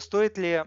стоит ли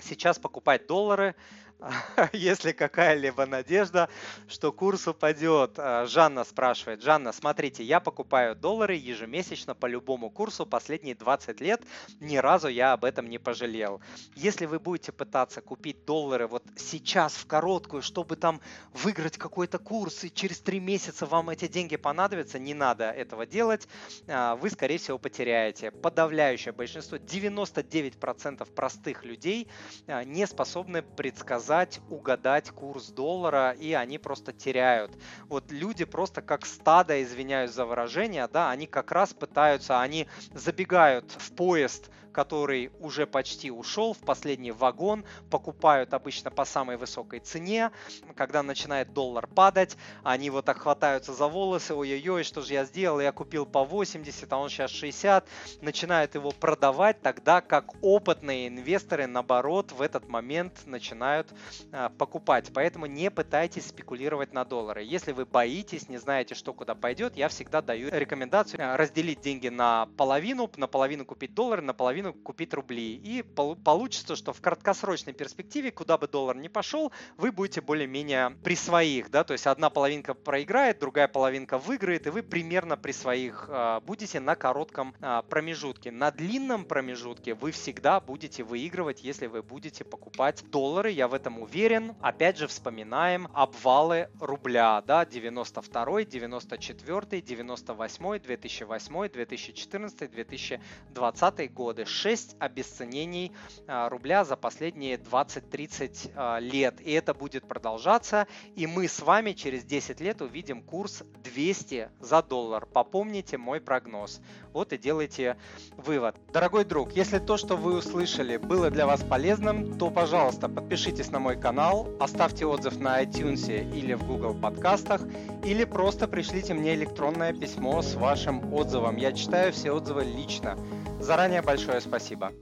сейчас покупать доллары, есть ли какая-либо надежда, что курс упадет? А, Жанна спрашивает. Жанна, смотрите, я покупаю доллары ежемесячно по любому курсу последние 20 лет. Ни разу я об этом не пожалел. Если вы будете пытаться купить доллары вот сейчас в короткую, чтобы там выиграть какой-то курс, и через 3 месяца вам эти деньги понадобятся, не надо этого делать. А, вы, скорее всего, потеряете. Подавляющее большинство, 99% простых людей а, не способны предсказать предсказать, угадать курс доллара, и они просто теряют. Вот люди просто как стадо, извиняюсь за выражение, да, они как раз пытаются, они забегают в поезд который уже почти ушел в последний вагон, покупают обычно по самой высокой цене. Когда начинает доллар падать, они вот так хватаются за волосы, ой-ой-ой, что же я сделал, я купил по 80, а он сейчас 60, начинают его продавать, тогда как опытные инвесторы, наоборот, в этот момент начинают а, покупать. Поэтому не пытайтесь спекулировать на доллары. Если вы боитесь, не знаете, что куда пойдет, я всегда даю рекомендацию а, разделить деньги на половину, на половину купить доллары, на половину половину купить рубли. И получится, что в краткосрочной перспективе, куда бы доллар ни пошел, вы будете более-менее при своих, да, то есть одна половинка проиграет, другая половинка выиграет, и вы примерно при своих э, будете на коротком э, промежутке. На длинном промежутке вы всегда будете выигрывать, если вы будете покупать доллары, я в этом уверен. Опять же, вспоминаем обвалы рубля, да, 92, 94, 98, 2008, 2014, 2020 годы. 6 обесценений а, рубля за последние 20-30 а, лет. И это будет продолжаться. И мы с вами через 10 лет увидим курс 200 за доллар. Попомните мой прогноз. Вот и делайте вывод. Дорогой друг, если то, что вы услышали, было для вас полезным, то, пожалуйста, подпишитесь на мой канал, оставьте отзыв на iTunes или в Google подкастах, или просто пришлите мне электронное письмо с вашим отзывом. Я читаю все отзывы лично. Заранее большое спасибо.